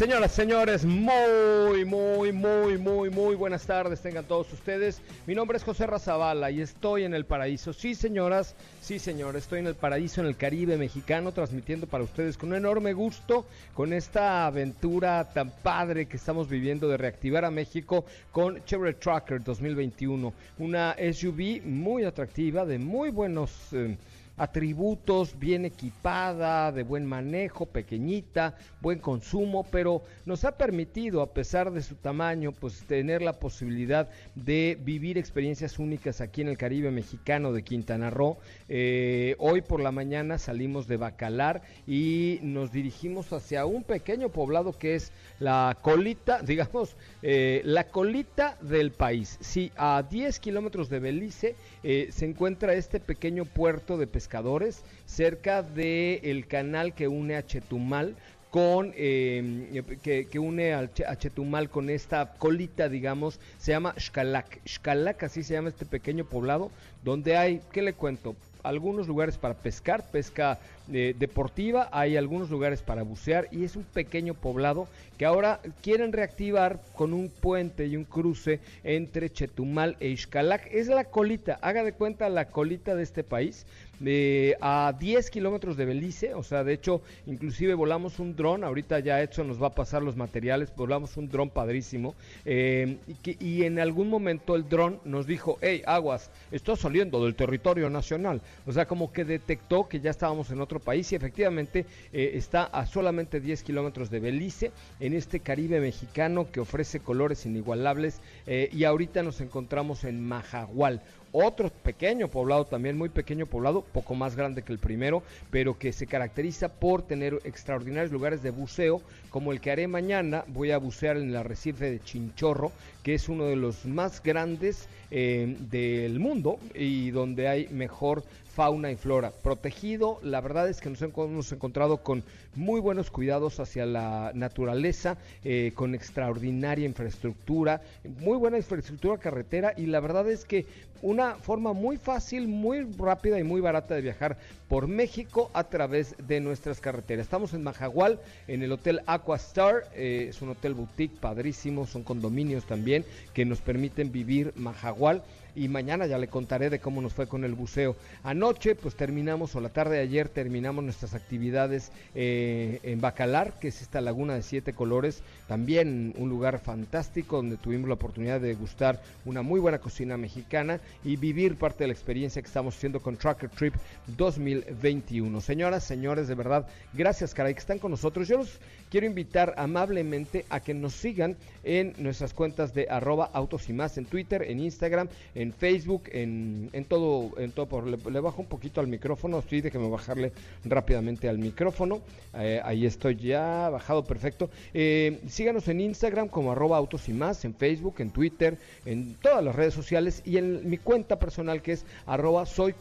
señoras, señores, muy, muy, muy, muy, muy buenas tardes tengan todos ustedes. Mi nombre es José Razabala y estoy en el paraíso. Sí, señoras, sí, señores, estoy en el paraíso en el Caribe mexicano transmitiendo para ustedes con un enorme gusto con esta aventura tan padre que estamos viviendo de reactivar a México con Chevrolet Tracker 2021. Una SUV muy atractiva, de muy buenos... eh, atributos, bien equipada, de buen manejo, pequeñita, buen consumo, pero nos ha permitido, a pesar de su tamaño, pues tener la posibilidad de vivir experiencias únicas aquí en el Caribe mexicano de Quintana Roo. Eh, hoy por la mañana salimos de Bacalar y nos dirigimos hacia un pequeño poblado que es la colita, digamos, eh, la colita del país. Sí, a 10 kilómetros de Belice eh, se encuentra este pequeño puerto de pescadores cerca del el canal que une a Chetumal con eh, que, une a Chetumal con esta colita, digamos, se llama Xcalac. Xcalac, así se llama este pequeño poblado, donde hay, ¿qué le cuento? Algunos lugares para pescar, pesca eh, deportiva, hay algunos lugares para bucear y es un pequeño poblado que ahora quieren reactivar con un puente y un cruce entre Chetumal e Xcalac. Es la colita, haga de cuenta la colita de este país, eh, a 10 kilómetros de Belice, o sea, de hecho, inclusive volamos un dron, ahorita ya Edson nos va a pasar los materiales, volamos un dron padrísimo, eh, y, y en algún momento el dron nos dijo, hey, aguas, estoy saliendo del territorio nacional, o sea, como que detectó que ya estábamos en otro país y efectivamente eh, está a solamente 10 kilómetros de Belice, en este Caribe mexicano que ofrece colores inigualables, eh, y ahorita nos encontramos en Majahual, otro pequeño poblado, también muy pequeño poblado, poco más grande que el primero, pero que se caracteriza por tener extraordinarios lugares de buceo, como el que haré mañana. Voy a bucear en el arrecife de Chinchorro, que es uno de los más grandes eh, del mundo y donde hay mejor fauna y flora. Protegido, la verdad es que nos hemos encontrado con muy buenos cuidados hacia la naturaleza, eh, con extraordinaria infraestructura, muy buena infraestructura carretera y la verdad es que una forma muy fácil, muy rápida y muy barata de viajar por México a través de nuestras carreteras. Estamos en Majagual, en el Hotel Aquastar, eh, es un hotel boutique padrísimo, son condominios también que nos permiten vivir Majagual y mañana ya le contaré de cómo nos fue con el buceo. Anoche pues terminamos, o la tarde de ayer terminamos nuestras actividades eh, en Bacalar, que es esta laguna de siete colores, también un lugar fantástico donde tuvimos la oportunidad de degustar una muy buena cocina mexicana y vivir parte de la experiencia que estamos haciendo con Tracker Trip 2021. Señoras, señores, de verdad, gracias caray que están con nosotros. Yo los quiero invitar amablemente a que nos sigan en nuestras cuentas de arroba autos y más en Twitter, en Instagram, en Facebook, en, todo, en todo por, le, bajo un poquito al micrófono, estoy de que me bajarle rápidamente al micrófono. Eh, ahí estoy ya bajado perfecto. Eh, síganos en Instagram como arroba autos y más, en Facebook, en Twitter, en todas las redes sociales y en mi cuenta personal que es arroba soy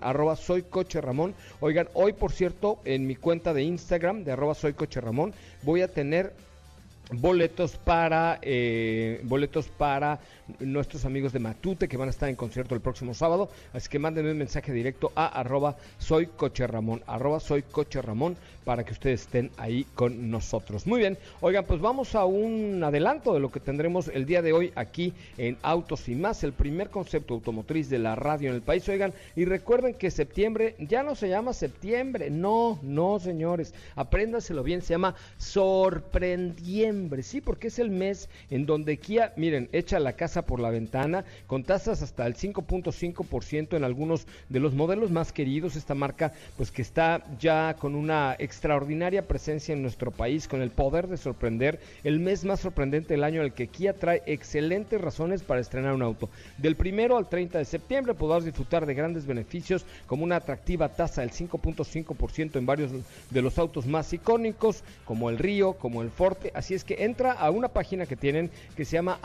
arroba soy coche Ramón. Oigan, hoy por cierto, en mi cuenta de Instagram de arroba soy Ramón, voy a tener boletos para eh, boletos para nuestros amigos de Matute que van a estar en concierto el próximo sábado. Así que mándenme un mensaje directo a arroba soy arroba soy coche para que ustedes estén ahí con nosotros. Muy bien oigan pues vamos a un adelanto de lo que tendremos el día de hoy aquí en Autos y más el primer concepto automotriz de la radio en el país. Oigan y recuerden que septiembre ya no se llama septiembre no no señores apréndaselo bien se llama sorprendiembre sí, porque es el mes en donde Kia, miren, echa la casa por la ventana con tasas hasta el 5.5% en algunos de los modelos más queridos. Esta marca, pues que está ya con una extraordinaria presencia en nuestro país, con el poder de sorprender, el mes más sorprendente del año, el que Kia trae excelentes razones para estrenar un auto. Del primero al 30 de septiembre podrás disfrutar de grandes beneficios como una atractiva tasa del 5.5% en varios de los autos más icónicos, como el Río, como el Forte. Así es que entra a una página que tienen que se llama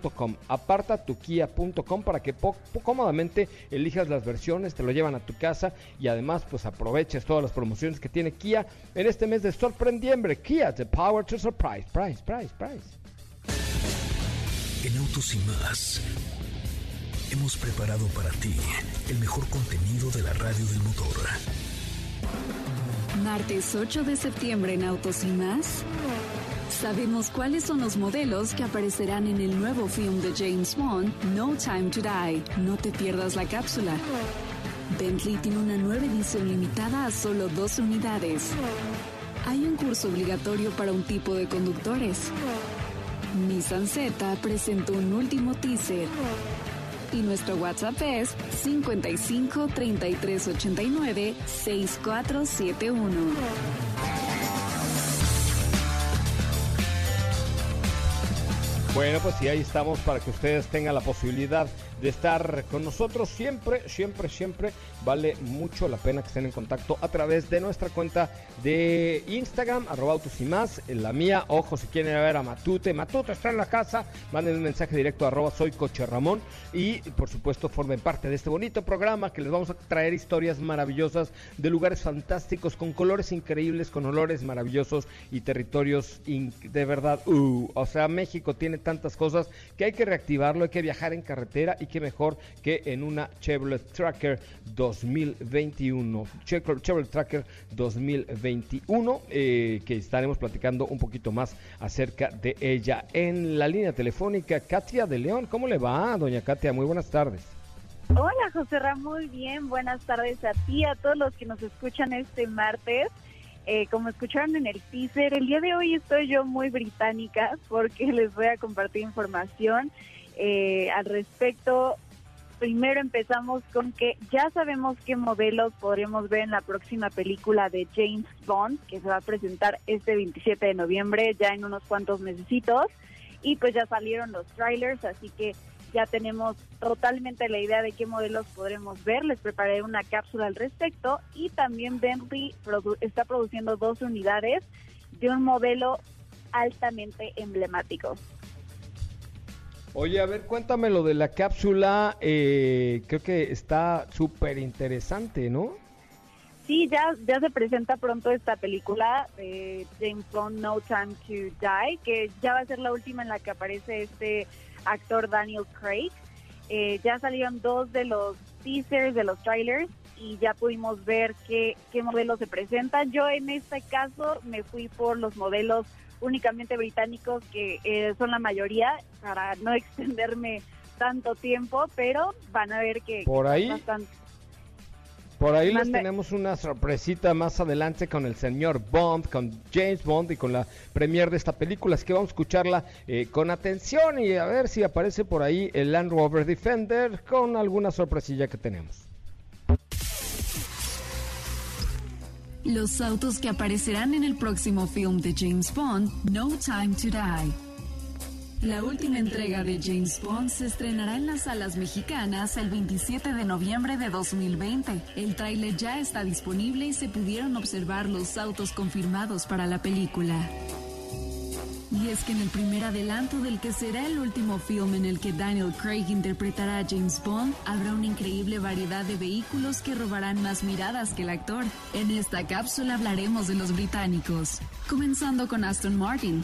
apartatukia.com, apartatukia.com para que cómodamente elijas las versiones, te lo llevan a tu casa y además pues aproveches todas las promociones que tiene Kia en este mes de sorprendiembre. Kia, the power to surprise. Price, price, price. En Autos y más hemos preparado para ti el mejor contenido de la radio del motor. Martes 8 de septiembre en Autos y más. Sabemos cuáles son los modelos que aparecerán en el nuevo film de James Bond, No Time to Die. No te pierdas la cápsula. Bentley tiene una nueva edición limitada a solo dos unidades. Hay un curso obligatorio para un tipo de conductores. Nissan Z presentó un último teaser y nuestro WhatsApp es 55 33 89 6471. Bueno, pues sí, ahí estamos para que ustedes tengan la posibilidad de estar con nosotros siempre, siempre, siempre. Vale mucho la pena que estén en contacto a través de nuestra cuenta de Instagram, arroba autos y más. La mía, ojo, si quieren ver a Matute, Matute está en la casa, manden un mensaje directo a arroba soy coche Ramón y por supuesto formen parte de este bonito programa que les vamos a traer historias maravillosas de lugares fantásticos, con colores increíbles, con olores maravillosos y territorios de verdad. Uh, o sea, México tiene tantas cosas que hay que reactivarlo, hay que viajar en carretera y qué mejor que en una Chevrolet Tracker 2021. Chevrolet Tracker 2021, eh, que estaremos platicando un poquito más acerca de ella. En la línea telefónica, Katia de León. ¿Cómo le va, doña Katia? Muy buenas tardes. Hola, José Ramón, muy bien. Buenas tardes a ti, a todos los que nos escuchan este martes. Eh, como escucharon en el teaser, el día de hoy estoy yo muy británica porque les voy a compartir información eh, al respecto. Primero empezamos con que ya sabemos qué modelos podremos ver en la próxima película de James Bond, que se va a presentar este 27 de noviembre, ya en unos cuantos mesecitos. Y pues ya salieron los trailers, así que ya tenemos totalmente la idea de qué modelos podremos ver. Les preparé una cápsula al respecto y también Bentley está produciendo dos unidades de un modelo altamente emblemático. Oye, a ver, cuéntame lo de la cápsula. Eh, creo que está súper interesante, ¿no? Sí, ya, ya se presenta pronto esta película de James Bond, No Time to Die, que ya va a ser la última en la que aparece este actor Daniel Craig. Eh, ya salieron dos de los teasers, de los trailers, y ya pudimos ver qué, qué modelos se presentan. Yo en este caso me fui por los modelos únicamente británicos, que eh, son la mayoría, para no extenderme tanto tiempo, pero van a ver que... Por ahí... Por ahí les tenemos una sorpresita más adelante con el señor Bond, con James Bond y con la premier de esta película. Así que vamos a escucharla eh, con atención y a ver si aparece por ahí el Land Rover Defender con alguna sorpresilla que tenemos. Los autos que aparecerán en el próximo film de James Bond, No Time to Die. La última entrega de James Bond se estrenará en las salas mexicanas el 27 de noviembre de 2020. El tráiler ya está disponible y se pudieron observar los autos confirmados para la película. Y es que en el primer adelanto del que será el último film en el que Daniel Craig interpretará a James Bond, habrá una increíble variedad de vehículos que robarán más miradas que el actor. En esta cápsula hablaremos de los británicos, comenzando con Aston Martin.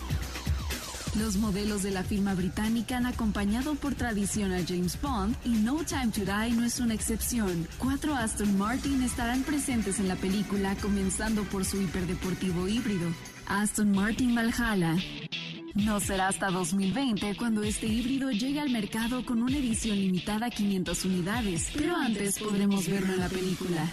Los modelos de la firma británica han acompañado por tradición a James Bond y No Time to Die no es una excepción. Cuatro Aston Martin estarán presentes en la película, comenzando por su hiperdeportivo híbrido, Aston Martin Valhalla. No será hasta 2020 cuando este híbrido llegue al mercado con una edición limitada a 500 unidades, pero antes podremos verlo en la película.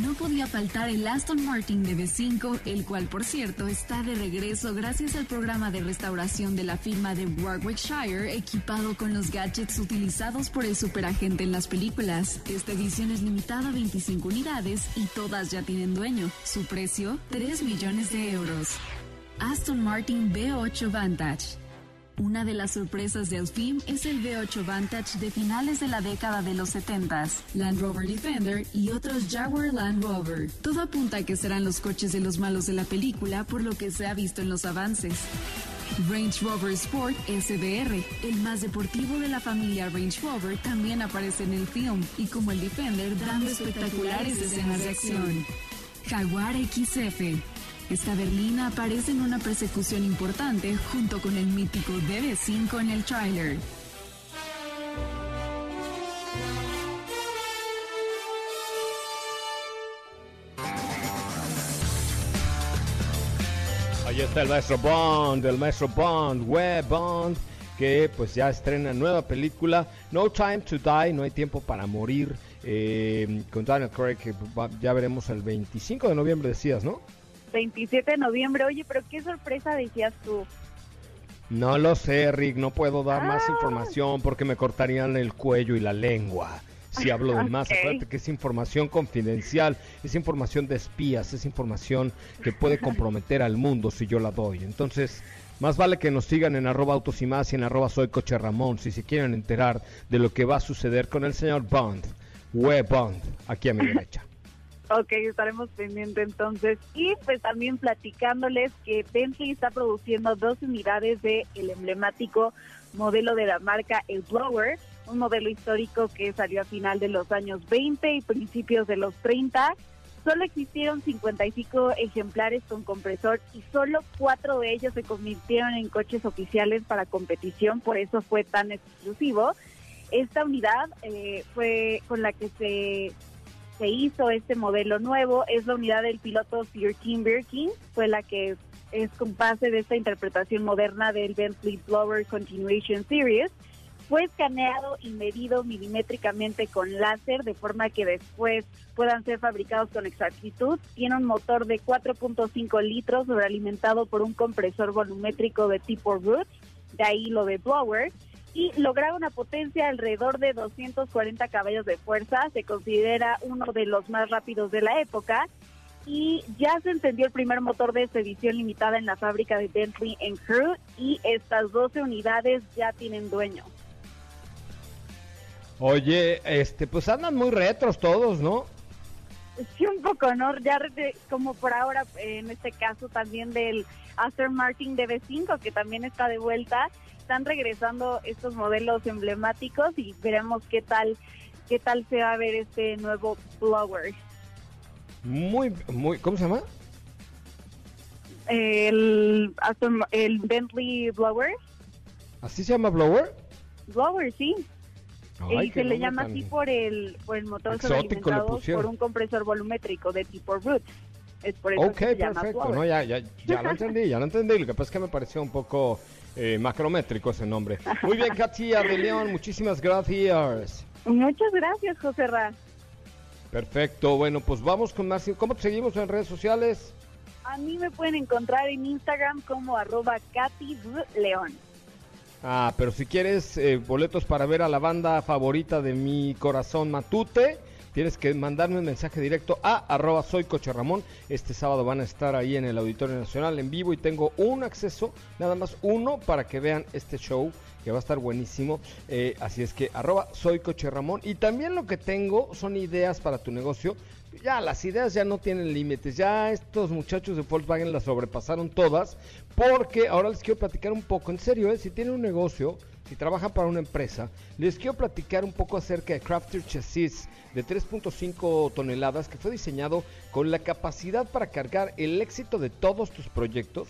No podía faltar el Aston Martin DB5, el cual por cierto está de regreso gracias al programa de restauración de la firma de Warwickshire equipado con los gadgets utilizados por el superagente en las películas. Esta edición es limitada a 25 unidades y todas ya tienen dueño. Su precio, 3 millones de euros. Aston Martin V8 Vantage. Una de las sorpresas del film es el V8 Vantage de finales de la década de los 70s, Land Rover Defender y otros Jaguar Land Rover. Todo apunta a que serán los coches de los malos de la película por lo que se ha visto en los avances. Range Rover Sport SBR, el más deportivo de la familia Range Rover, también aparece en el film y como el Defender dando espectaculares escenas de acción. Jaguar XF, esta berlina aparece en una persecución importante junto con el mítico DB5 en el tráiler. Ahí está el maestro Bond, el maestro Bond, Web Bond, que pues ya estrena nueva película, No Time to Die, No hay tiempo para morir, eh, con Daniel Craig, que ya veremos el 25 de noviembre, decías, ¿no? 27 de noviembre. Oye, pero qué sorpresa decías tú. No lo sé, Rick, no puedo dar más Ah. información porque me cortarían el cuello y la lengua. Si hablo de más, Ok. acuérdate que es información confidencial, es información de espías, es información que puede comprometer al mundo si yo la doy. Entonces, más vale que nos sigan en arroba autos y más y en arroba soy coche Ramón si se quieren enterar de lo que va a suceder con el señor Bond, Web Bond, aquí a mi derecha. Ok, estaremos pendientes entonces. Y pues también platicándoles que Bentley está produciendo dos unidades de el emblemático modelo de la marca El Blower, un modelo histórico que salió a final de los años 20 y principios de los 30. Solo existieron 55 ejemplares con compresor y solo cuatro de ellos se convirtieron en coches oficiales para competición, por eso fue tan exclusivo. Esta unidad eh, fue con la que se se hizo este modelo nuevo es la unidad del piloto Sir Tim Birkin, fue la que es con base de esta interpretación moderna del Bentley Blower Continuation Series. Fue escaneado y medido milimétricamente con láser de forma que después puedan ser fabricados con exactitud. Tiene un motor de 4.5 litros sobrealimentado por un compresor volumétrico de tipo Root, de ahí lo de Blower y lograr una potencia alrededor de 240 caballos de fuerza. Se considera uno de los más rápidos de la época. Y ya se encendió el primer motor de esta edición limitada en la fábrica de Bentley en Crewe y estas 12 unidades ya tienen dueño. Oye, este, pues andan muy retros todos, ¿no? Sí, un poco, ¿no? Ya como por ahora, en este caso también del Aston Martin DB5, que también está de vuelta, están regresando estos modelos emblemáticos y veremos qué tal, qué tal se va a ver este nuevo blower. Muy, muy, ¿cómo se llama? El, el Bentley blower, ¿Así se llama Blower? blower, sí. Ay, y se le llama así por el, por el motor sobrealimentado por un compresor volumétrico de tipo Root. Es por eso Ok, que se llama perfecto. blower. No, ya, ya, ya lo entendí, ya lo entendí. Lo que pasa es que me pareció un poco eh, macrométrico ese nombre. Muy bien, Katia de León, muchísimas gracias. Muchas gracias, José Ra. Perfecto, bueno, pues vamos con más. ¿Cómo te seguimos en redes sociales? A mí me pueden encontrar en Instagram como arroba Katy León. Ah, pero si quieres eh, boletos para ver a la banda favorita de mi corazón Matute, tienes que mandarme un mensaje directo a arroba soy Coche Ramón. Este sábado van a estar ahí en el Auditorio Nacional en vivo y tengo un acceso, nada más uno, para que vean este show que va a estar buenísimo. Eh, así es que arroba soy Coche Ramón. Y también lo que tengo son ideas para tu negocio. Ya, las ideas ya no tienen límites. Ya estos muchachos de Volkswagen las sobrepasaron todas. Porque ahora les quiero platicar un poco, en serio, ¿eh? si tienen un negocio, si trabajan para una empresa, les quiero platicar un poco acerca de Crafter Chassis de 3.5 toneladas que fue diseñado con la capacidad para cargar el éxito de todos tus proyectos.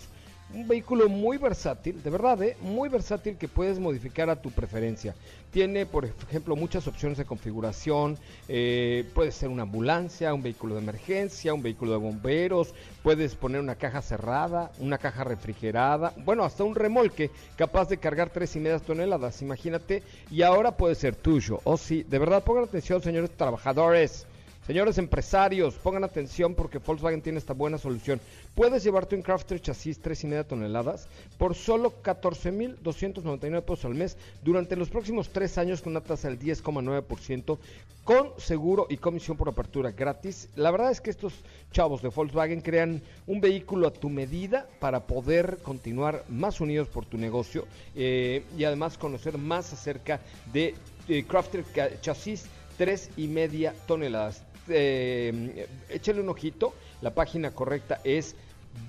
Un vehículo muy versátil, de verdad, ¿eh? muy versátil que puedes modificar a tu preferencia. Tiene, por ejemplo, muchas opciones de configuración. eh, puede ser una ambulancia, un vehículo de emergencia, un vehículo de bomberos. Puedes poner una caja cerrada, una caja refrigerada. Bueno, hasta un remolque capaz de cargar tres y media toneladas, imagínate. Y ahora puede ser tuyo. Oh, sí, de verdad, pongan atención, señores trabajadores. Señores empresarios, pongan atención porque Volkswagen tiene esta buena solución. Puedes llevarte un Crafter chasis 3,5 toneladas por solo 14,299 pesos al mes durante los próximos tres años con una tasa del 10,9% con seguro y comisión por apertura gratis. La verdad es que estos chavos de Volkswagen crean un vehículo a tu medida para poder continuar más unidos por tu negocio eh, y además conocer más acerca de eh, Crafter chasis 3 y media toneladas eh, un ojito. La página correcta es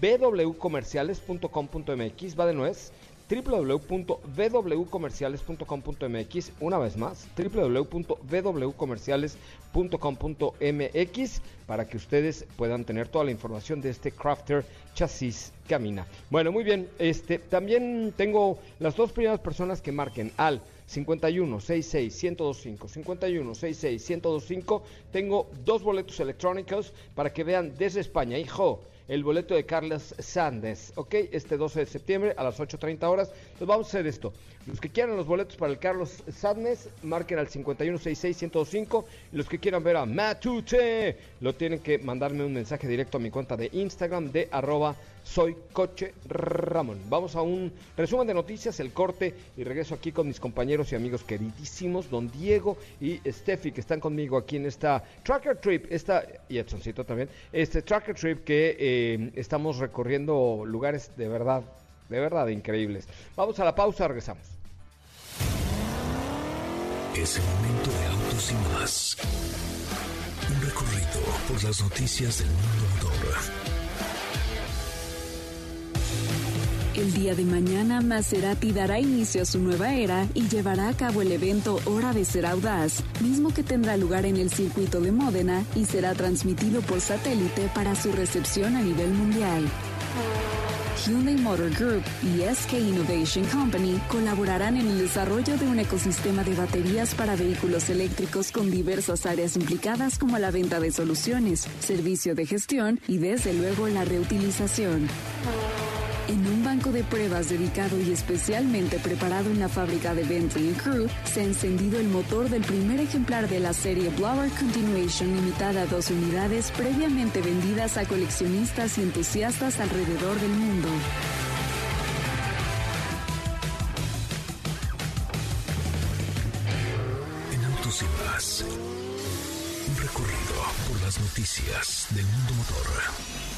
www.comerciales.com.mx, va de nuez www.wcomerciales.com.mx una vez más www.wcomerciales.com.mx para que ustedes puedan tener toda la información de este crafter chasis camina bueno muy bien este también tengo las dos primeras personas que marquen al 51 66 1025 51 66 1025 tengo dos boletos electrónicos para que vean desde España hijo el boleto de Carlos Sandes, ¿ok? Este 12 de septiembre a las 8.30 horas. Entonces vamos a hacer esto. Los que quieran los boletos para el Carlos Sandes, marquen al 5166-105. Y los que quieran ver a Matute, lo tienen que mandarme un mensaje directo a mi cuenta de Instagram de arroba soy Coche Ramón. Vamos a un resumen de noticias, el corte y regreso aquí con mis compañeros y amigos queridísimos, don Diego y Steffi, que están conmigo aquí en esta Tracker Trip, esta, y Edsoncito también, este Tracker Trip que eh, estamos recorriendo lugares de verdad, de verdad increíbles. Vamos a la pausa, regresamos. Es el momento de autos y más. Un recorrido por las noticias del mundo El día de mañana, Maserati dará inicio a su nueva era y llevará a cabo el evento Hora de Ser Audaz, mismo que tendrá lugar en el circuito de Módena y será transmitido por satélite para su recepción a nivel mundial. Hyundai Motor Group y SK Innovation Company colaborarán en el desarrollo de un ecosistema de baterías para vehículos eléctricos con diversas áreas implicadas como la venta de soluciones, servicio de gestión y desde luego la reutilización. Banco de pruebas dedicado y especialmente preparado en la fábrica de Bentley Crew, se ha encendido el motor del primer ejemplar de la serie Blower Continuation limitada a dos unidades previamente vendidas a coleccionistas y entusiastas alrededor del mundo. En Autos y Más, un recorrido por las noticias del mundo motor.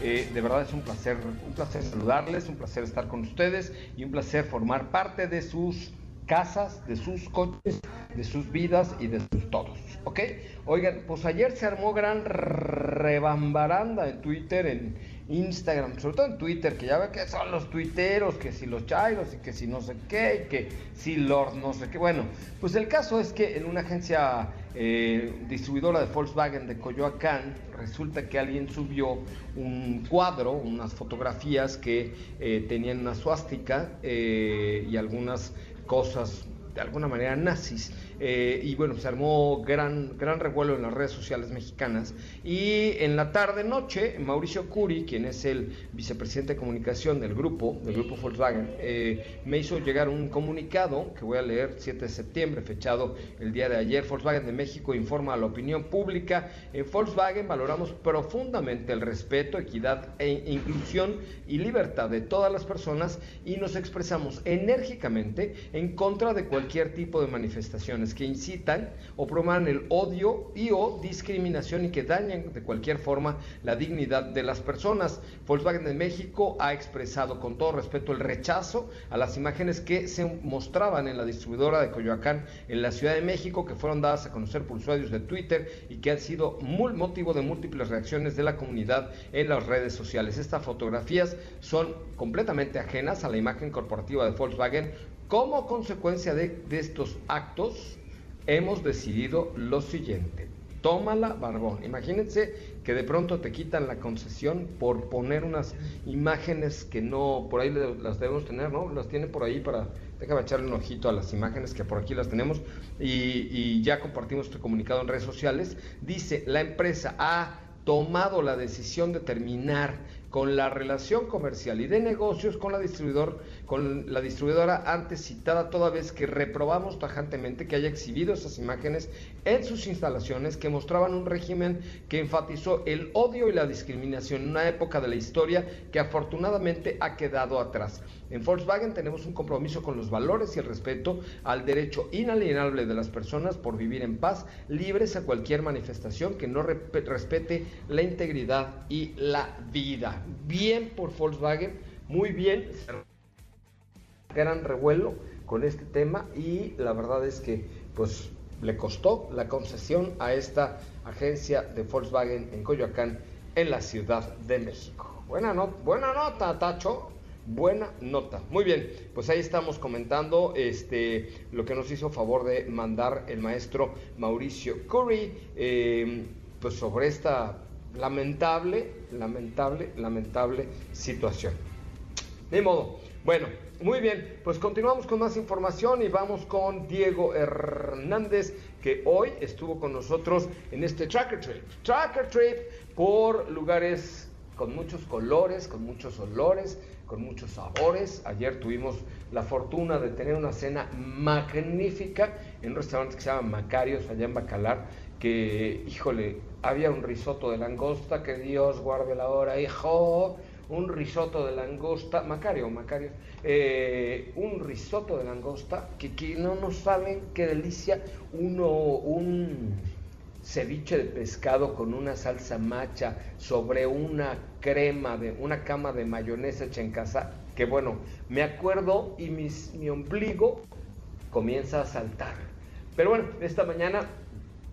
Eh, de verdad es un placer, un placer saludarles, un placer estar con ustedes y un placer formar parte de sus casas, de sus coches, de sus vidas y de sus todos. ¿Ok? Oigan, pues ayer se armó gran rebambaranda en Twitter, en, Instagram, sobre todo en Twitter, que ya ve que son los tuiteros, que si los chairos y que si no sé qué, y que si Lord no sé qué. Bueno, pues el caso es que en una agencia eh, distribuidora de Volkswagen de Coyoacán, resulta que alguien subió un cuadro, unas fotografías que eh, tenían una suástica eh, y algunas cosas de alguna manera nazis. Eh, y bueno, se armó gran, gran revuelo en las redes sociales mexicanas. Y en la tarde-noche, Mauricio Curi, quien es el vicepresidente de comunicación del grupo, del grupo Volkswagen, eh, me hizo llegar un comunicado que voy a leer 7 de septiembre, fechado el día de ayer. Volkswagen de México informa a la opinión pública. En Volkswagen valoramos profundamente el respeto, equidad e inclusión y libertad de todas las personas y nos expresamos enérgicamente en contra de cualquier tipo de que incitan o promuevan el odio y o discriminación y que dañan de cualquier forma la dignidad de las personas. Volkswagen de México ha expresado con todo respeto el rechazo a las imágenes que se mostraban en la distribuidora de Coyoacán en la Ciudad de México, que fueron dadas a conocer por usuarios de Twitter y que han sido motivo de múltiples reacciones de la comunidad en las redes sociales. Estas fotografías son completamente ajenas a la imagen corporativa de Volkswagen. Como consecuencia de, estos actos, hemos decidido lo siguiente. Tómala, Barbón. Imagínense que de pronto te quitan la concesión por poner unas imágenes que no, por ahí las debemos tener, ¿no? Las tiene por ahí para, déjame echarle un ojito a las imágenes que por aquí las tenemos y, y ya compartimos este comunicado en redes sociales. Dice, la empresa ha tomado la decisión de terminar con la relación comercial y de negocios con la distribuidor con la distribuidora antes citada, toda vez que reprobamos tajantemente que haya exhibido esas imágenes en sus instalaciones que mostraban un régimen que enfatizó el odio y la discriminación en una época de la historia que afortunadamente ha quedado atrás. En Volkswagen tenemos un compromiso con los valores y el respeto al derecho inalienable de las personas por vivir en paz, libres a cualquier manifestación que no respete la integridad y la vida. Bien por Volkswagen, muy bien gran revuelo con este tema y la verdad es que pues le costó la concesión a esta agencia de Volkswagen en Coyoacán en la Ciudad de México. Buena, buena nota, Tacho. Buena nota. Muy bien, pues ahí estamos comentando este, lo que nos hizo favor de mandar el maestro Mauricio Curry, eh, pues sobre esta lamentable, lamentable, lamentable situación. De modo, bueno, muy bien, pues continuamos con más información y vamos con Diego Hernández, que hoy estuvo con nosotros en este Tracker Trip. Tracker Trip por lugares con muchos colores, con muchos olores, con muchos sabores. Ayer tuvimos la fortuna de tener una cena magnífica en un restaurante que se llama Macarios, allá en Bacalar, que, híjole, había un risotto de langosta, que Dios guarde la hora, hijo un risotto de langosta, Macario, Macario, eh, un risotto de langosta que, que, no nos saben qué delicia, uno, un ceviche de pescado con una salsa macha sobre una crema de una cama de mayonesa hecha en casa, que bueno, me acuerdo y mis, mi ombligo comienza a saltar. Pero bueno, esta mañana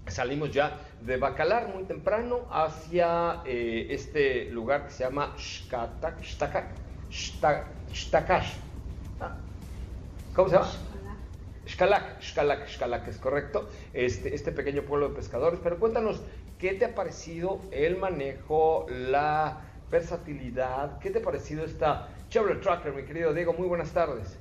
salimos ya de Bacalar muy temprano hacia eh, este lugar que se llama Shkatak, Shtakash. Ah, ¿Cómo se llama? Shkalak, Shkalak, Shkalak, es correcto. Este, este pequeño pueblo de pescadores. Pero cuéntanos, ¿qué te ha parecido el manejo, la versatilidad? ¿Qué te ha parecido esta Chevrolet Tracker, mi querido Diego? Muy buenas tardes.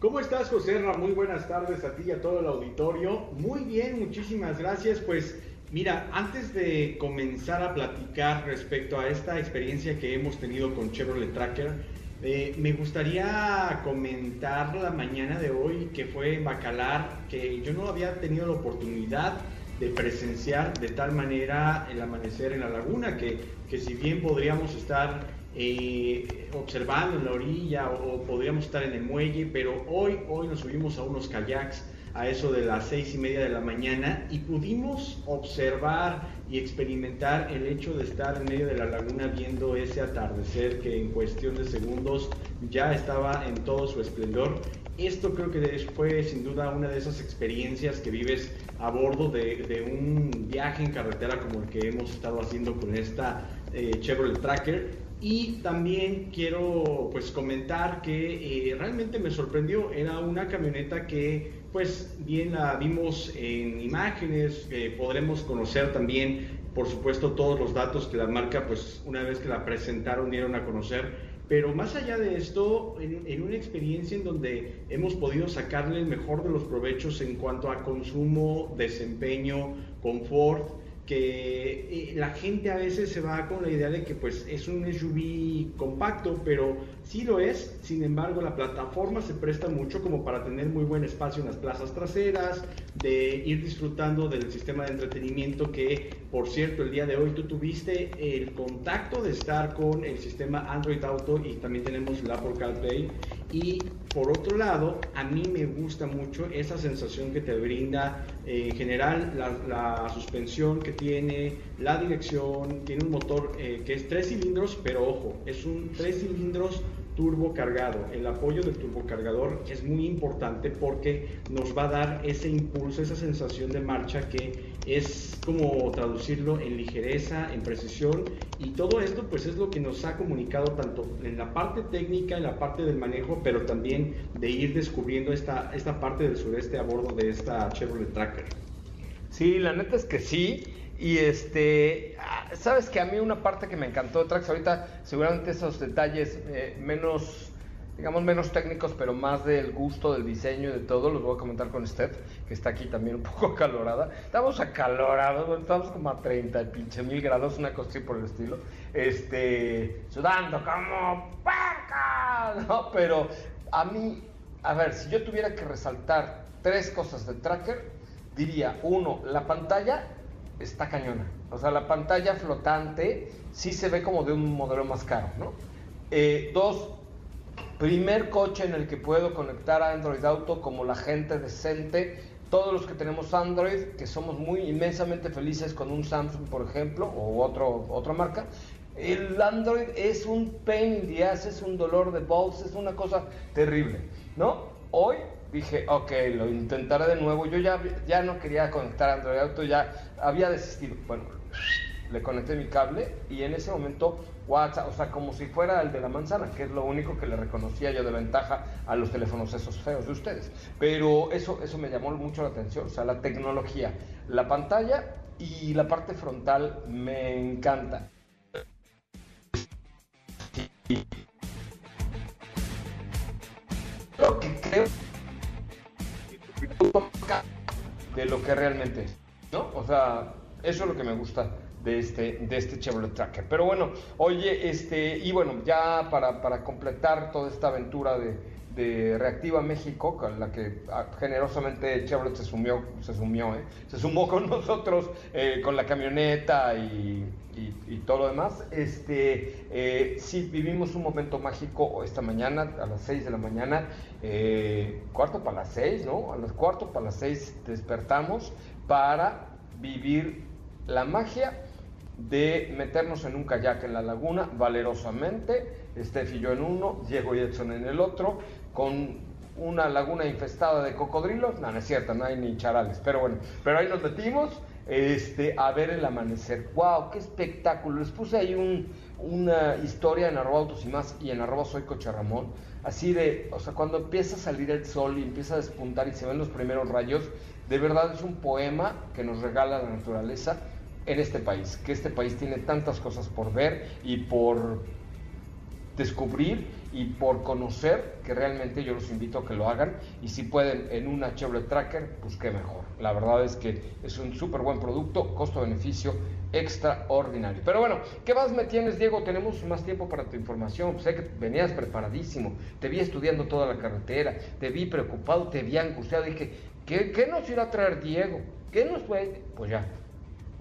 ¿Cómo estás, José Muy buenas tardes a ti y a todo el auditorio. Muy bien, muchísimas gracias. Pues mira, antes de comenzar a platicar respecto a esta experiencia que hemos tenido con Chevrolet Tracker, eh, me gustaría comentar la mañana de hoy que fue en Bacalar, que yo no había tenido la oportunidad de presenciar de tal manera el amanecer en la laguna, que, que si bien podríamos estar eh, observando en la orilla o, podríamos estar en el muelle, pero hoy, hoy nos subimos a unos kayaks a eso de las seis y media de la mañana y pudimos observar y experimentar el hecho de estar en medio de la laguna viendo ese atardecer que en cuestión de segundos ya estaba en todo su esplendor. Esto creo que fue sin duda una de esas experiencias que vives a bordo de, un viaje en carretera como el que hemos estado haciendo con esta eh, Chevrolet Tracker Y también quiero pues comentar que eh, realmente me sorprendió, era una camioneta que pues bien la vimos en imágenes, podremos conocer también por supuesto todos los datos que la marca pues una vez que la presentaron dieron a conocer, pero más allá de esto, en, en, una experiencia en donde hemos podido sacarle el mejor de los provechos en cuanto a consumo, desempeño, confort, que eh, la gente a veces se va con la idea de que pues es un SUV compacto, pero sí lo es, sin embargo la plataforma se presta mucho como para tener muy buen espacio en las plazas traseras, de ir disfrutando del sistema de entretenimiento que, por cierto, el día de hoy tú tuviste el contacto de estar con el sistema Android Auto y también tenemos el Apple CarPlay. Y por otro lado, a mí me gusta mucho esa sensación que te brinda eh, en general la, suspensión que tiene, la dirección, tiene un motor eh, que es tres cilindros, pero ojo, es un tres cilindros turbo cargado. El apoyo del turbocargador es muy importante porque nos va a dar ese impulso, esa sensación de marcha que es como traducirlo en ligereza, en precisión y todo esto pues es lo que nos ha comunicado tanto en la parte técnica, en la parte del manejo, pero también de ir descubriendo esta, esta parte del sureste a bordo de esta Chevrolet Tracker. Sí, la neta es que sí. Y este, ah, sabes que a mí una parte que me encantó de Trax, ahorita seguramente esos detalles eh, menos, digamos, menos técnicos, pero más del gusto, del diseño y de todo, los voy a comentar con Steph, que está aquí también un poco acalorada. Estamos acalorados, estamos como a 30 pinche mil grados, una cosa por el estilo. Este, sudando como paca, ¿no? Pero a mí, a ver, si yo tuviera que resaltar tres cosas de Tracker, diría, uno, la pantalla está cañona. O sea, la pantalla flotante sí se ve como de un modelo más caro, ¿no? Eh, dos, primer coche en el que puedo conectar a Android Auto como la gente decente. Todos los que tenemos Android, que somos muy inmensamente felices con un Samsung, por ejemplo, o otro, otra marca, el Android es un pain in the es un dolor de balls, es una cosa terrible, ¿no? Hoy dije, ok, lo intentaré de nuevo. Yo ya, ya no quería conectar Android Auto, ya había desistido. Bueno, le conecté mi cable y en ese momento WhatsApp, o sea, como si fuera el de la manzana, que es lo único que le reconocía yo de ventaja a los teléfonos esos feos de ustedes. Pero eso, eso me llamó mucho la atención, o sea, la tecnología, la pantalla y la parte frontal me encanta. Lo que de lo que realmente es, ¿no? O sea, eso es lo que me gusta de este, de este Chevrolet Tracker. Pero bueno, oye, este, y bueno, ya para, para completar toda esta aventura de, de Reactiva México, con la que ah, generosamente Chevrolet se sumió, se sumió, ¿eh? se sumó con nosotros eh, con la camioneta y, todo lo demás. Este, eh, sí, vivimos un momento mágico esta mañana, a las 6 de la mañana, eh, cuarto para las 6, ¿no? A las cuarto para las 6 despertamos para vivir la magia de meternos en un kayak en la laguna valerosamente, Steph y yo en uno, Diego y Edson en el otro, con una laguna infestada de cocodrilos, no, no es cierto, no hay ni charales, pero bueno, pero ahí nos metimos este, a ver el amanecer. ¡Wow! ¡Qué espectáculo! Les puse ahí una historia en arroba autos y más y en arroba soy Ramón, así de, o sea, cuando empieza a salir el sol y empieza a despuntar y se ven los primeros rayos, de verdad es un poema que nos regala la naturaleza en este país, que este país tiene tantas cosas por ver y por descubrir y por conocer que realmente yo los invito a que lo hagan y si pueden en una Chevrolet Tracker, pues qué mejor. La verdad es que es un súper buen producto, costo-beneficio extraordinario. Pero bueno, ¿qué más me tienes, Diego? Tenemos más tiempo para tu información. Sé que venías preparadísimo, te vi estudiando toda la carretera, te vi preocupado, te vi angustiado. Dije, ¿qué, qué nos irá a traer Diego? ¿Qué nos puede? Pues ya,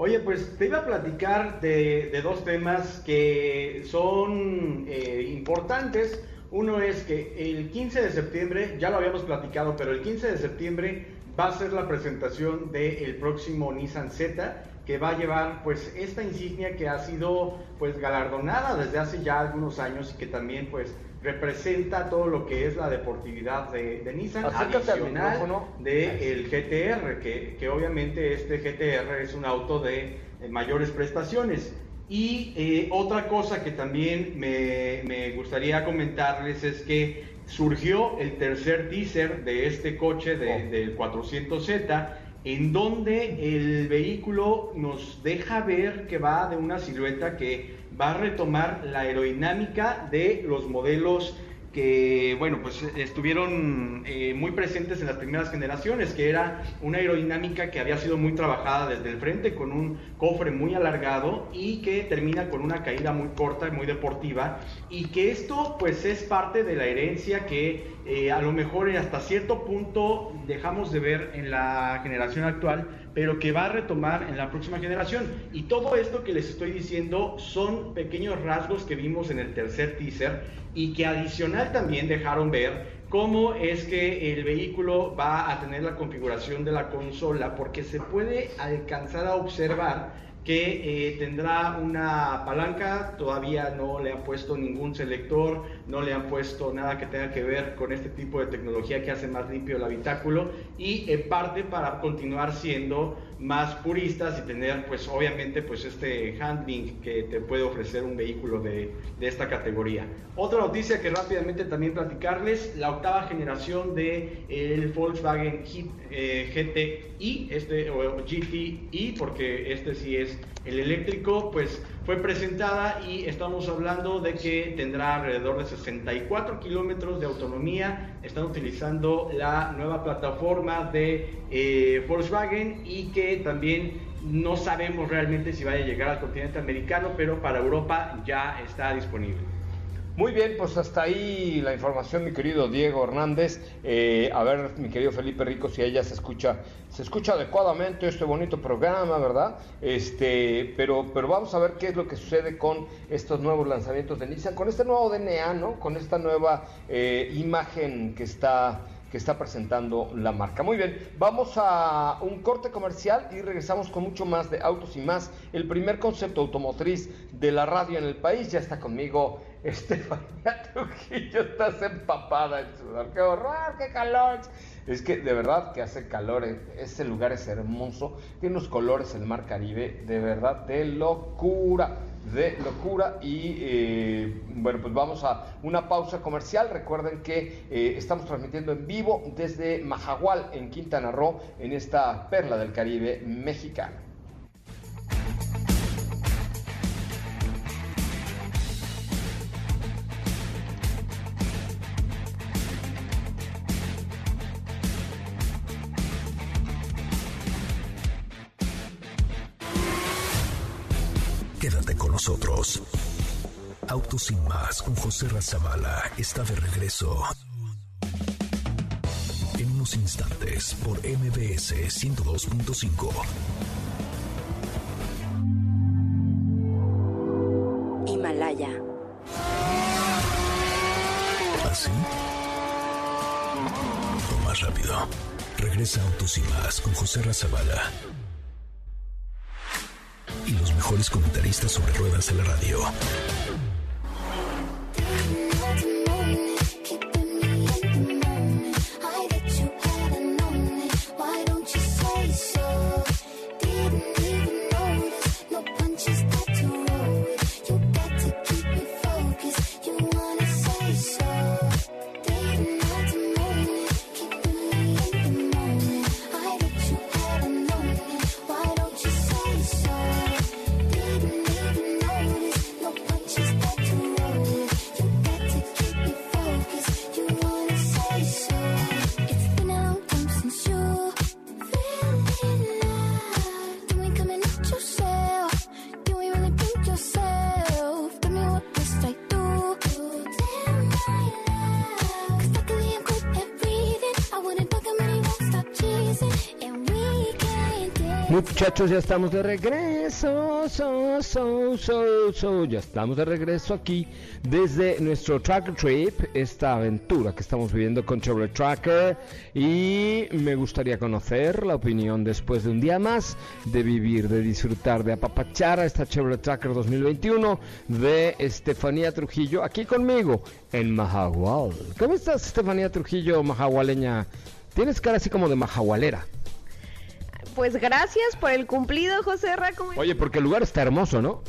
Oye, pues te iba a platicar de, dos temas que son eh, importantes. Uno es que el 15 de septiembre, ya lo habíamos platicado, pero el 15 de septiembre va a ser la presentación del próximo Nissan Z, que va a llevar pues esta insignia que ha sido pues galardonada desde hace ya algunos años y que también pues representa todo lo que es la deportividad de, de Nissan, adicional de el GTR, que, que, obviamente este GTR es un auto de, mayores prestaciones. Y eh, otra cosa que también me, gustaría comentarles es que surgió el tercer teaser de este coche de, oh. del 400Z, en donde el vehículo nos deja ver que va de una silueta que va a retomar la aerodinámica de los modelos que, bueno, pues estuvieron eh, muy presentes en las primeras generaciones, que era una aerodinámica que había sido muy trabajada desde el frente con un cofre muy alargado y que termina con una caída muy corta y muy deportiva y que esto pues es parte de la herencia que eh, a lo mejor hasta cierto punto dejamos de ver en la generación actual, pero que va a retomar en la próxima generación. Y todo esto que les estoy diciendo son pequeños rasgos que vimos en el tercer teaser y que adicional también dejaron ver cómo es que el vehículo va a tener la configuración de la consola, porque se puede alcanzar a observar que eh, tendrá una palanca, todavía no le han puesto ningún selector, no le han puesto nada que tenga que ver con este tipo de tecnología que hace más limpio el habitáculo. Y en parte para continuar siendo más puristas y tener pues obviamente pues este handling que te puede ofrecer un vehículo de, de esta categoría. Otra noticia que rápidamente también platicarles, la octava generación de el Volkswagen eh, GTI, este o GTI porque este sí es el eléctrico, pues fue presentada y estamos hablando de que tendrá alrededor de 64 kilómetros de autonomía. Están utilizando la nueva plataforma de eh, Volkswagen y que también no sabemos realmente si va a llegar al continente americano, pero para Europa ya está disponible. Muy bien, pues hasta ahí la información, mi querido Diego Hernández. Eh, a ver, mi querido Felipe Rico, si ella se escucha, se escucha adecuadamente este bonito programa, ¿verdad? Este, pero, pero vamos a ver qué es lo que sucede con estos nuevos lanzamientos de Nissan, con este nuevo DNA, ¿no? Con esta nueva eh, imagen que está que está presentando la marca. Muy bien, vamos a un corte comercial y regresamos con mucho más de autos y más. El primer concepto automotriz de la radio en el país ya está conmigo. Estefanía Trujillo, estás empapada en sudor. ¡Qué horror! ¡Qué calor! Es que de verdad que hace calor, ese lugar es hermoso, tiene unos colores el mar Caribe, de verdad, de locura de locura y eh, bueno pues vamos a una pausa comercial. Recuerden que eh, estamos transmitiendo en vivo desde Majagual en Quintana Roo en esta perla del Caribe mexicano sin más con José Razabala está de regreso. En unos instantes por MBS 102.5. Himalaya. ¿Así? O más rápido. Regresa Autos sin más con José Razabala y los mejores comentaristas sobre ruedas en la radio. Muchachos, ya estamos de regreso. So, so, so, ya estamos de regreso aquí desde nuestro Tracker Trip, esta aventura que estamos viviendo con Chevrolet Tracker. Y me gustaría conocer la opinión después de un día más de vivir, de disfrutar, de apapachar a esta Chevrolet Tracker 2021 de Estefanía Trujillo, aquí conmigo en Mahahual. ¿Cómo estás, Estefanía Trujillo, mahahualeña? Tienes cara así como de mahahualera pues gracias por el cumplido, José Ra. Oye, porque el lugar está hermoso, ¿no?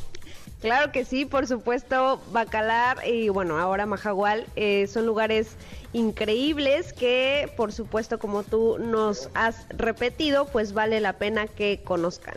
Claro que sí, por supuesto, Bacalar y bueno, ahora Majagual eh, son lugares increíbles que por supuesto como tú nos has repetido, pues vale la pena que conozcan.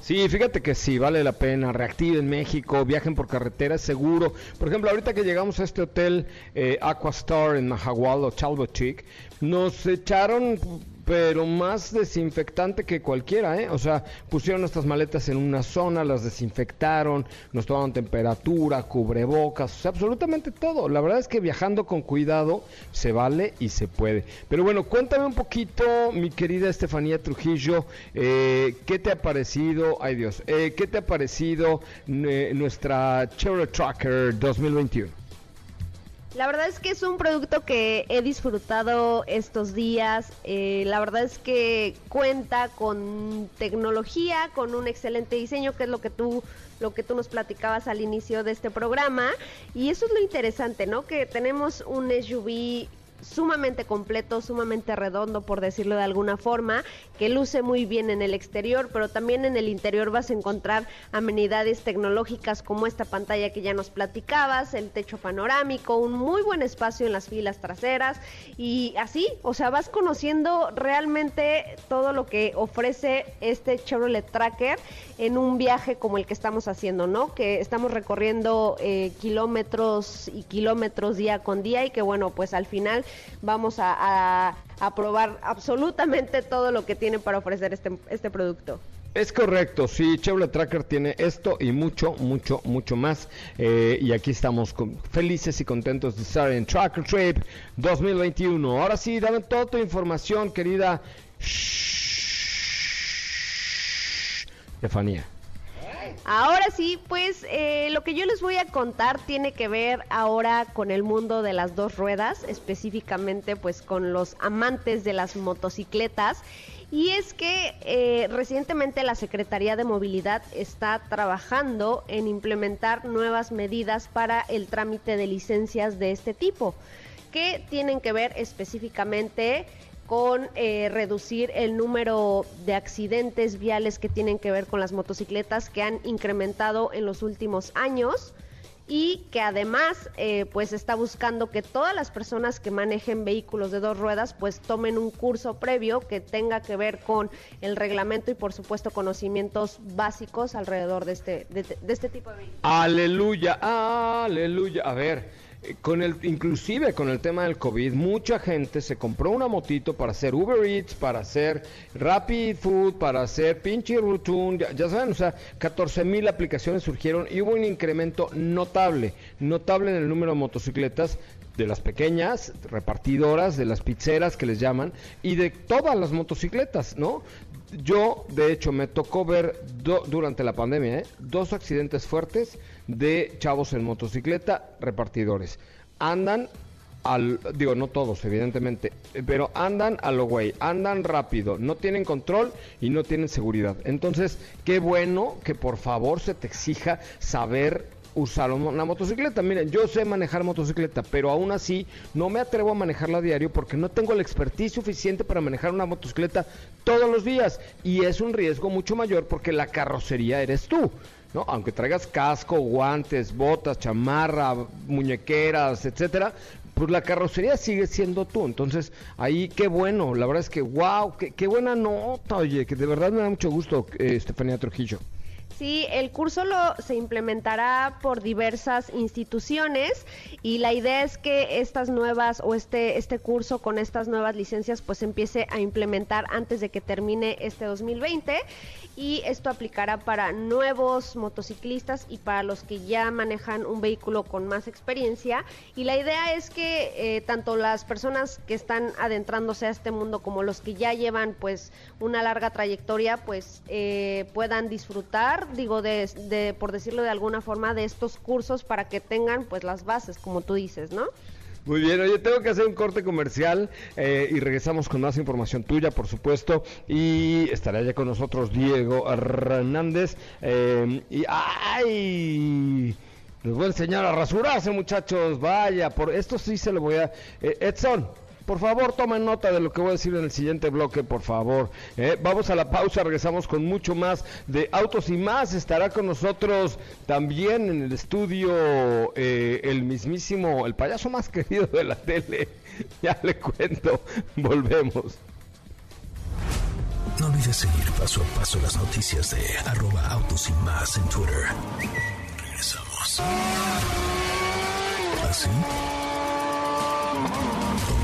Sí, fíjate que sí, vale la pena. Reactiven México, viajen por carretera, seguro. Por ejemplo, ahorita que llegamos a este hotel eh, Aquastar en Mahahual o Chalbochic, nos echaron pero más desinfectante que cualquiera, ¿eh? O sea, pusieron nuestras maletas en una zona, las desinfectaron, nos tomaron temperatura, cubrebocas, o sea, absolutamente todo. La verdad es que viajando con cuidado se vale y se puede. Pero bueno, cuéntame un poquito, mi querida Estefanía Trujillo, eh, ¿qué te ha parecido, ay Dios, eh, qué te ha parecido eh, nuestra Chevrolet Tracker 2021? La verdad es que es un producto que he disfrutado estos días. Eh, la verdad es que cuenta con tecnología, con un excelente diseño, que es lo que tú lo que tú nos platicabas al inicio de este programa. Y eso es lo interesante, ¿no? Que tenemos un SUV sumamente completo, sumamente redondo, por decirlo de alguna forma, que luce muy bien en el exterior, pero también en el interior vas a encontrar amenidades tecnológicas como esta pantalla que ya nos platicabas, el techo panorámico, un muy buen espacio en las filas traseras y así, o sea, vas conociendo realmente todo lo que ofrece este Chevrolet Tracker en un viaje como el que estamos haciendo, ¿no? Que estamos recorriendo eh, kilómetros y kilómetros día con día y que bueno, pues al final vamos a, probar absolutamente todo lo que tiene para ofrecer este, este producto. Es correcto, sí, Chevrolet Tracker tiene esto y mucho, mucho, mucho más. Eh, y aquí estamos felices y contentos de estar en Tracker Trip 2021. Ahora sí, dame toda tu información, querida Estefanía. Ahora sí, pues eh, lo que yo les voy a contar tiene que ver ahora con el mundo de las dos ruedas, específicamente pues con los amantes de las motocicletas. Y es que eh, recientemente la Secretaría de Movilidad está trabajando en implementar nuevas medidas para el trámite de licencias de este tipo, que tienen que ver específicamente con eh, reducir el número de accidentes viales que tienen que ver con las motocicletas que han incrementado en los últimos años y que además eh, pues está buscando que todas las personas que manejen vehículos de dos ruedas pues tomen un curso previo que tenga que ver con el reglamento y por supuesto conocimientos básicos alrededor de este, de, de este tipo de vehículos. Aleluya, aleluya. A ver, con el, inclusive con el tema del COVID, mucha gente se compró una motito para hacer Uber Eats, para hacer Rapid Food, para hacer Pinche Routine, ya, saben, o sea, 14 mil aplicaciones surgieron y hubo un incremento notable, notable en el número de motocicletas de las pequeñas repartidoras, de las pizzeras que les llaman, y de todas las motocicletas, ¿no? Yo, de hecho, me tocó ver durante la pandemia ¿eh? dos accidentes fuertes de chavos en motocicleta repartidores. Andan al, digo, no todos, evidentemente, pero andan a lo güey, andan rápido, no tienen control y no tienen seguridad. Entonces, qué bueno que por favor se te exija saber usar una motocicleta. Miren, yo sé manejar motocicleta, pero aún así no me atrevo a manejarla a diario porque no tengo la expertise suficiente para manejar una motocicleta todos los días. Y es un riesgo mucho mayor porque la carrocería eres tú. ¿no? Aunque traigas casco, guantes, botas, chamarra, muñequeras, etcétera, pues la carrocería sigue siendo tú. Entonces, ahí qué bueno, la verdad es que wow, qué, qué buena nota, oye, que de verdad me da mucho gusto, eh, Estefanía Trujillo. Sí, el curso lo, se implementará por diversas instituciones y la idea es que estas nuevas o este, este curso con estas nuevas licencias pues empiece a implementar antes de que termine este 2020 y esto aplicará para nuevos motociclistas y para los que ya manejan un vehículo con más experiencia. Y la idea es que eh, tanto las personas que están adentrándose a este mundo como los que ya llevan pues una larga trayectoria pues eh, puedan disfrutar digo de, por decirlo de alguna forma de estos cursos para que tengan pues las bases como tú dices no muy bien, oye, tengo que hacer un corte comercial eh, y regresamos con más información tuya, por supuesto. Y estará ya con nosotros Diego Hernández. Eh, y ¡ay! Les voy a enseñar a rasurarse, muchachos. Vaya, por esto sí se lo voy a. Eh, Edson, Por favor, tomen nota de lo que voy a decir en el siguiente bloque, por favor. ¿eh? Vamos a la pausa, regresamos con mucho más de Autos y más. Estará con nosotros también en el estudio eh, el mismísimo, el payaso más querido de la tele. ya le cuento. Volvemos. No olvides seguir paso a paso las noticias de arroba autos y más en Twitter. Regresamos. ¿Así?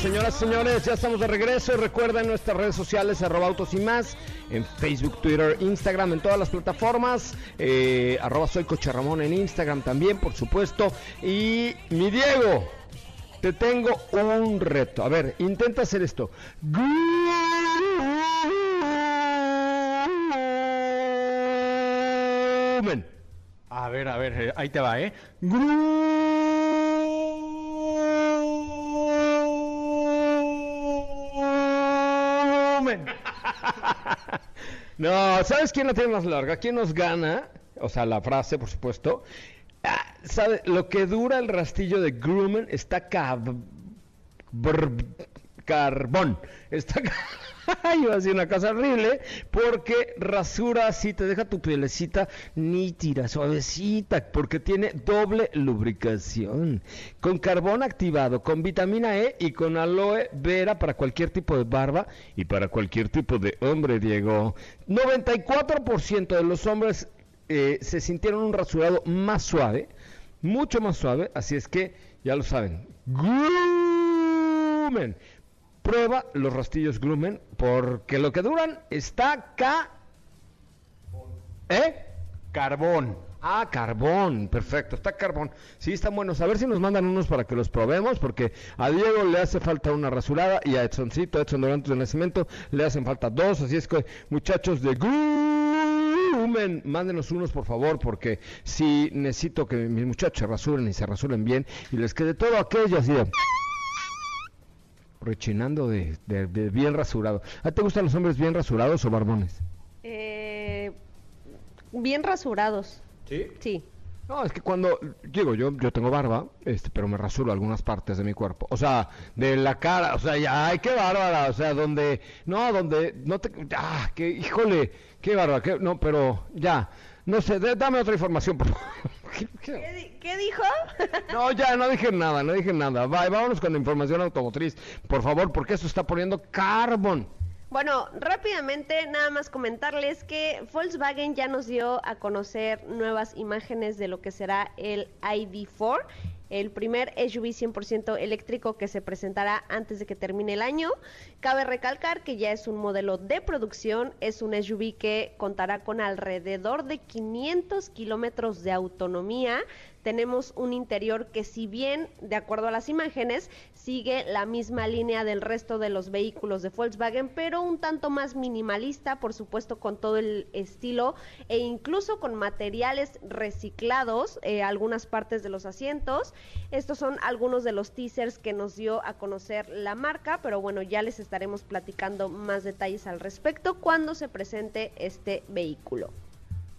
Señoras y señores, ya estamos de regreso. Recuerden nuestras redes sociales, arroba autos y más, en Facebook, Twitter, Instagram, en todas las plataformas. Eh, arroba soy Coche Ramón en Instagram también, por supuesto. Y mi Diego, te tengo un reto. A ver, intenta hacer esto. A ver, a ver, eh, ahí te va, ¿eh? No, ¿sabes quién la tiene más larga? ¿Quién nos gana? O sea, la frase, por supuesto. Ah, ¿Sabe? Lo que dura el rastillo de Grumman está cab... carbón. Está... ca- Iba a decir una cosa horrible porque rasura así, te deja tu pielecita nítida, suavecita, porque tiene doble lubricación. Con carbón activado, con vitamina E y con aloe vera para cualquier tipo de barba y para cualquier tipo de hombre, Diego. 94% de los hombres eh, se sintieron un rasurado más suave, mucho más suave, así es que ya lo saben. Grumen. Prueba los rastillos Grumen porque lo que duran está acá. ¿Eh? Carbón. Ah, carbón, perfecto, está carbón. Sí, están buenos. A ver si nos mandan unos para que los probemos, porque a Diego le hace falta una rasurada y a Edsoncito, Edson Dorantes de Nacimiento, le hacen falta dos. Así es que, muchachos de Grumen, mándenos unos por favor, porque si necesito que mis muchachos se rasuren y se rasuren bien y les quede todo aquello así de rechinando de, de- de bien rasurado. ¿A ti te gustan los hombres bien rasurados o barbones? Eh, bien rasurados. ¿Sí? Sí. No, es que cuando, digo, yo, yo tengo barba, este, pero me rasuro algunas partes de mi cuerpo. O sea, de la cara, o sea, ya, ay, qué bárbara, o sea, donde, no, donde, no te, ah, que, híjole, qué bárbara, qué, no, pero ya, no sé, de- dame otra información, por favor. ¿Qué- qué? ¿Qué, di- qué dijo? No, ya, no dije nada, no dije nada. Bye, vámonos con la información automotriz, por favor, porque esto está poniendo carbón. Bueno, rápidamente nada más comentarles que Volkswagen ya nos dio a conocer nuevas imágenes de lo que será el ID4, el primer SUV 100% eléctrico que se presentará antes de que termine el año. Cabe recalcar que ya es un modelo de producción, es un SUV que contará con alrededor de 500 kilómetros de autonomía. Tenemos un interior que si bien, de acuerdo a las imágenes, sigue la misma línea del resto de los vehículos de Volkswagen, pero un tanto más minimalista, por supuesto con todo el estilo e incluso con materiales reciclados, eh, algunas partes de los asientos. Estos son algunos de los teasers que nos dio a conocer la marca, pero bueno, ya les estaremos platicando más detalles al respecto cuando se presente este vehículo.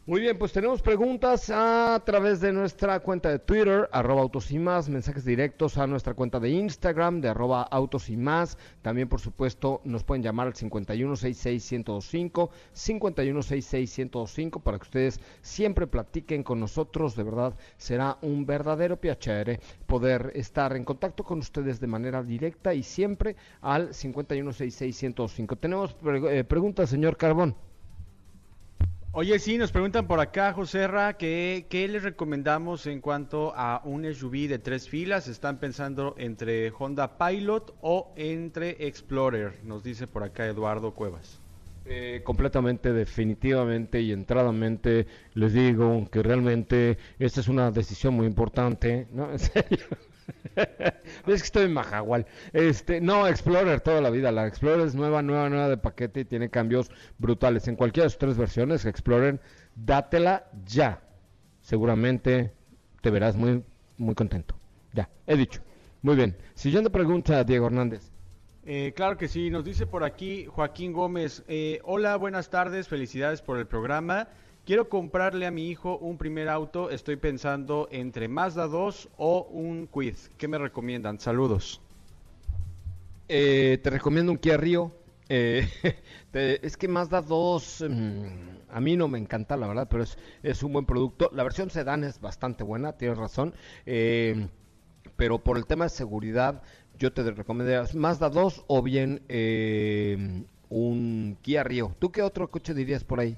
Muy bien, pues tenemos preguntas a través de nuestra cuenta de Twitter, arroba autos y más, mensajes directos a nuestra cuenta de Instagram, de arroba autos y más. También, por supuesto, nos pueden llamar al 5166-1025, 5166-1025, para que ustedes siempre platiquen con nosotros. De verdad, será un verdadero piacere poder estar en contacto con ustedes de manera directa y siempre al 5166-1025. Tenemos pre- eh, preguntas, señor Carbón. Oye, sí, nos preguntan por acá, José Ra, que qué les recomendamos en cuanto a un SUV de tres filas. Están pensando entre Honda Pilot o entre Explorer, nos dice por acá Eduardo Cuevas. Eh, completamente, definitivamente y entradamente les digo que realmente esta es una decisión muy importante, ¿no? En serio. es que estoy en Majagual. Este, no, Explorer toda la vida. La Explorer es nueva, nueva, nueva de paquete y tiene cambios brutales. En cualquiera de sus tres versiones, Explorer, dátela ya. Seguramente te verás muy, muy contento. Ya, he dicho. Muy bien. Siguiente pregunta, Diego Hernández. Eh, claro que sí, nos dice por aquí Joaquín Gómez, eh, hola, buenas tardes, felicidades por el programa. Quiero comprarle a mi hijo un primer auto, estoy pensando entre Mazda 2 o un Quiz. ¿Qué me recomiendan? Saludos. Eh, te recomiendo un Kia Rio. Eh, te- es que Mazda 2 mm, a mí no me encanta, la verdad, pero es, es un buen producto. La versión sedán es bastante buena, tienes razón. eh, pero por el tema de seguridad, yo te recomendaría Mazda 2 o bien eh, un Kia Rio. ¿Tú qué otro coche dirías por ahí?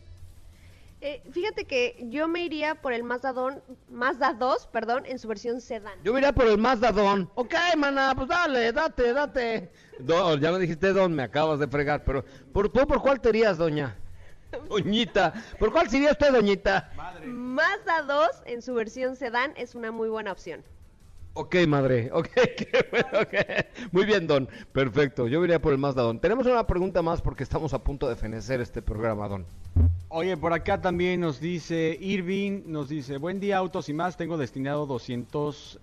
Eh, fíjate que yo me iría por el Mazda, Don- Mazda 2, perdón, en su versión sedán. Yo iría por el Mazda Don. Ok, mana, pues dale, date, date. Do- ya me dijiste Don, me acabas de fregar, pero ¿por, ¿tú por cuál te irías, doña? Doñita, ¿por cuál sería usted, doñita? Mazda 2 en su versión sedán es una muy buena opción. Ok, madre, ok, qué bueno, ok. Muy bien, Don, perfecto, yo iría por el Mazda Don. Tenemos una pregunta más porque estamos a punto de fenecer este programa, Don. Oye, por acá también nos dice Irving, nos dice, buen día autos y más, tengo destinado 200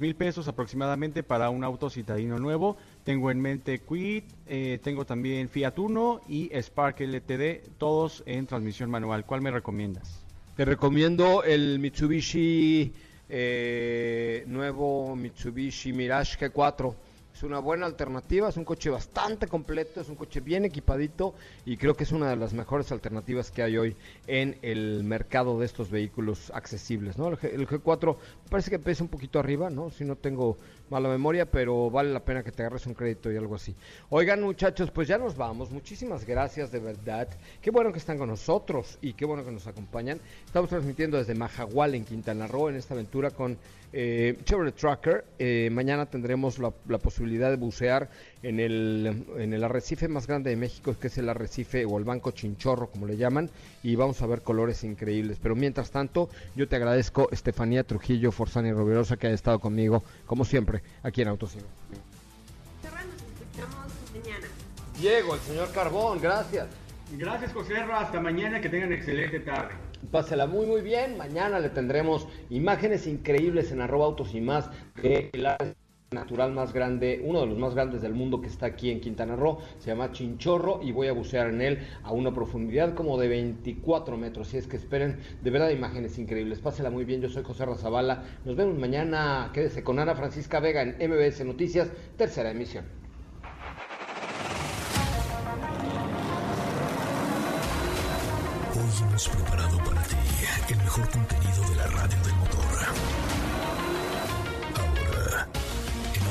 mil pesos aproximadamente para un auto citadino nuevo. Tengo en mente Quid, eh, tengo también Fiat Uno y Spark LTD, todos en transmisión manual. ¿Cuál me recomiendas? Te recomiendo el Mitsubishi eh, nuevo Mitsubishi Mirage G4. Es una buena alternativa, es un coche bastante completo, es un coche bien equipadito y creo que es una de las mejores alternativas que hay hoy en el mercado de estos vehículos accesibles. ¿no? El, G, el G4 parece que pesa un poquito arriba, ¿no? si no tengo mala memoria, pero vale la pena que te agarres un crédito y algo así. Oigan muchachos, pues ya nos vamos. Muchísimas gracias de verdad. Qué bueno que están con nosotros y qué bueno que nos acompañan. Estamos transmitiendo desde Majagual en Quintana Roo en esta aventura con eh, Chevrolet Trucker. Eh, mañana tendremos la, posibilidad de bucear en el, en el arrecife más grande de México, que es el arrecife o el Banco Chinchorro, como le llaman, y vamos a ver colores increíbles. Pero mientras tanto, yo te agradezco, Estefanía Trujillo, Forzani Rovirosa, que haya estado conmigo, como siempre, aquí en Autocine. mañana. Diego, el señor Carbón, gracias. Gracias, José Ra. Hasta mañana. Que tengan excelente tarde. Pásela muy muy bien. Mañana le tendremos imágenes increíbles en arroba autos y más de área natural más grande, uno de los más grandes del mundo que está aquí en Quintana Roo. Se llama Chinchorro y voy a bucear en él a una profundidad como de 24 metros. Si es que esperen de verdad imágenes increíbles. Pásela muy bien. Yo soy José Razabala. Nos vemos mañana. Quédese con Ana Francisca Vega en MBS Noticias, tercera emisión. Hoy hemos preparado para ti el mejor